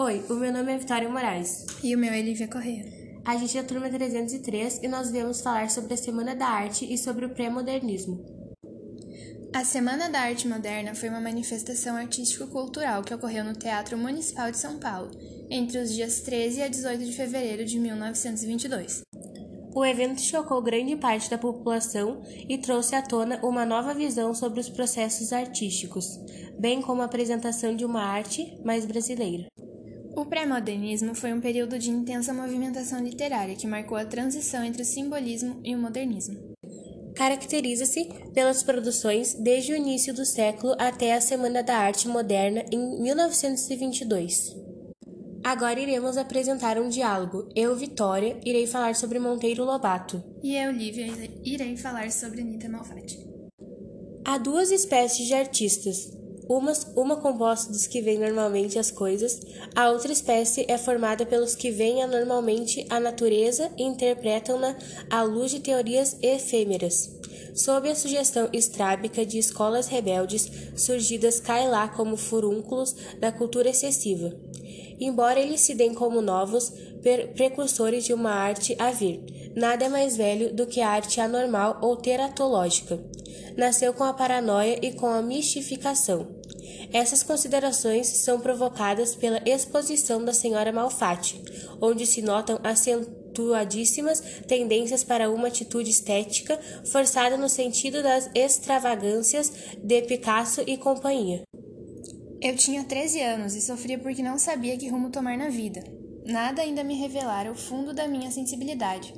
Oi, o meu nome é Vitória Moraes. E o meu é Lívia Corrêa. A gente é a turma 303 e nós viemos falar sobre a Semana da Arte e sobre o pré-modernismo. A Semana da Arte Moderna foi uma manifestação artístico-cultural que ocorreu no Teatro Municipal de São Paulo, entre os dias 13 a 18 de fevereiro de 1922. O evento chocou grande parte da população e trouxe à tona uma nova visão sobre os processos artísticos, bem como a apresentação de uma arte mais brasileira. O pré-modernismo foi um período de intensa movimentação literária que marcou a transição entre o simbolismo e o modernismo. Caracteriza-se pelas produções desde o início do século até a Semana da Arte Moderna em 1922. Agora iremos apresentar um diálogo. Eu, Vitória, irei falar sobre Monteiro Lobato. E eu, Lívia, irei falar sobre Anita Malfatti. Há duas espécies de artistas. Uma, uma composta dos que veem normalmente as coisas, a outra espécie é formada pelos que veem anormalmente a natureza e interpretam-na à luz de teorias efêmeras. Sob a sugestão estrábica de escolas rebeldes surgidas cá e lá como furúnculos da cultura excessiva embora eles se deem como novos precursores de uma arte a vir. Nada é mais velho do que a arte anormal ou teratológica. Nasceu com a paranoia e com a mistificação. Essas considerações são provocadas pela exposição da senhora Malfatti, onde se notam acentuadíssimas tendências para uma atitude estética forçada no sentido das extravagâncias de Picasso e companhia. Eu tinha 13 anos e sofria porque não sabia que rumo tomar na vida. Nada ainda me revelara o fundo da minha sensibilidade.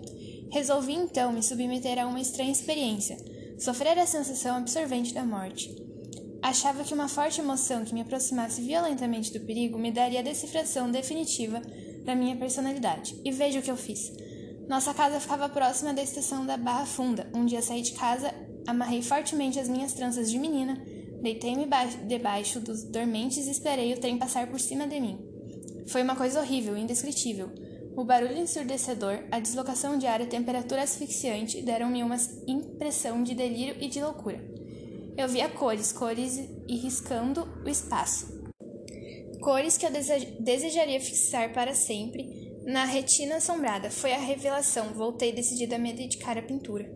Resolvi então me submeter a uma estranha experiência, sofrer a sensação absorvente da morte. Achava que uma forte emoção que me aproximasse violentamente do perigo me daria a decifração definitiva da minha personalidade. E veja o que eu fiz. Nossa casa ficava próxima da estação da Barra Funda. Um dia saí de casa, amarrei fortemente as minhas tranças de menina Deitei-me debaixo dos dormentes e esperei o trem passar por cima de mim. Foi uma coisa horrível, indescritível. O barulho ensurdecedor, a deslocação de ar e a temperatura asfixiante deram-me uma impressão de delírio e de loucura. Eu via cores, cores e riscando o espaço. Cores que eu desejaria fixar para sempre na retina assombrada. Foi a revelação. Voltei decidida a me dedicar à pintura.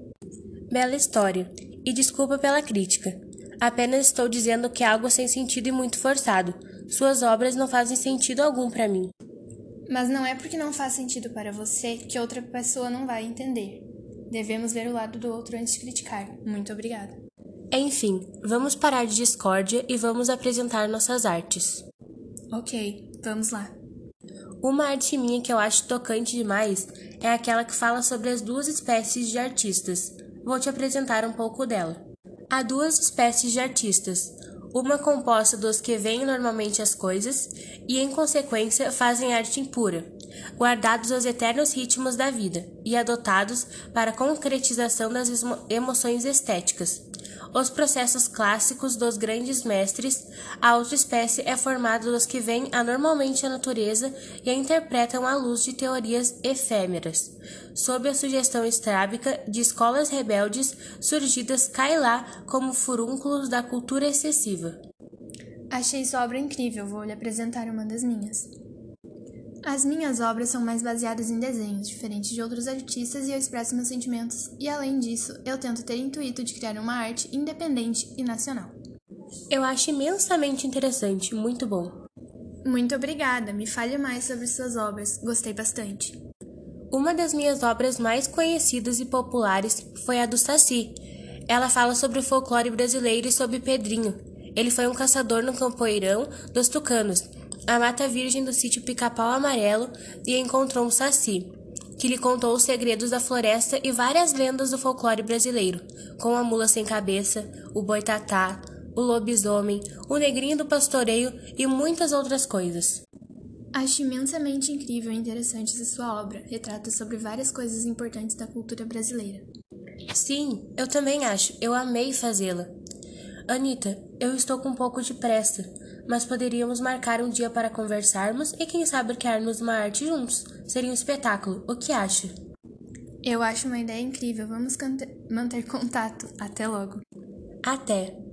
Bela história. E desculpa pela crítica. Apenas estou dizendo que é algo sem sentido e muito forçado. Suas obras não fazem sentido algum para mim. Mas não é porque não faz sentido para você que outra pessoa não vai entender. Devemos ver o lado do outro antes de criticar. Muito obrigada. Enfim, vamos parar de discórdia e vamos apresentar nossas artes. Ok, vamos lá. Uma arte minha que eu acho tocante demais é aquela que fala sobre as duas espécies de artistas. Vou te apresentar um pouco dela. Há duas espécies de artistas, uma composta dos que veem normalmente as coisas e, em consequência, fazem arte impura, guardados os eternos ritmos da vida e adotados para a concretização das emoções estéticas. Os processos clássicos dos grandes mestres, a outra espécie é formada dos que veem anormalmente a natureza e a interpretam à luz de teorias efêmeras, sob a sugestão estrábica de escolas rebeldes surgidas e lá como furúnculos da cultura excessiva. Achei sua obra incrível, vou lhe apresentar uma das minhas. As minhas obras são mais baseadas em desenhos, diferentes de outros artistas, e eu expresso meus sentimentos, e além disso, eu tento ter intuito de criar uma arte independente e nacional. Eu acho imensamente interessante, muito bom. Muito obrigada, me fale mais sobre suas obras, gostei bastante. Uma das minhas obras mais conhecidas e populares foi a do Saci. Ela fala sobre o folclore brasileiro e sobre Pedrinho. Ele foi um caçador no campoeirão dos tucanos a mata virgem do sítio Pica-Pau Amarelo e encontrou um saci, que lhe contou os segredos da floresta e várias lendas do folclore brasileiro, como a mula sem cabeça, o boitatá, o lobisomem, o negrinho do pastoreio e muitas outras coisas. Acho imensamente incrível e interessante essa sua obra. Retrata sobre várias coisas importantes da cultura brasileira. Sim, eu também acho. Eu amei fazê-la. Anita, eu estou com um pouco de pressa mas poderíamos marcar um dia para conversarmos e quem sabe criarmos uma arte juntos. Seria um espetáculo. O que acha? Eu acho uma ideia incrível. Vamos manter contato. Até logo. Até.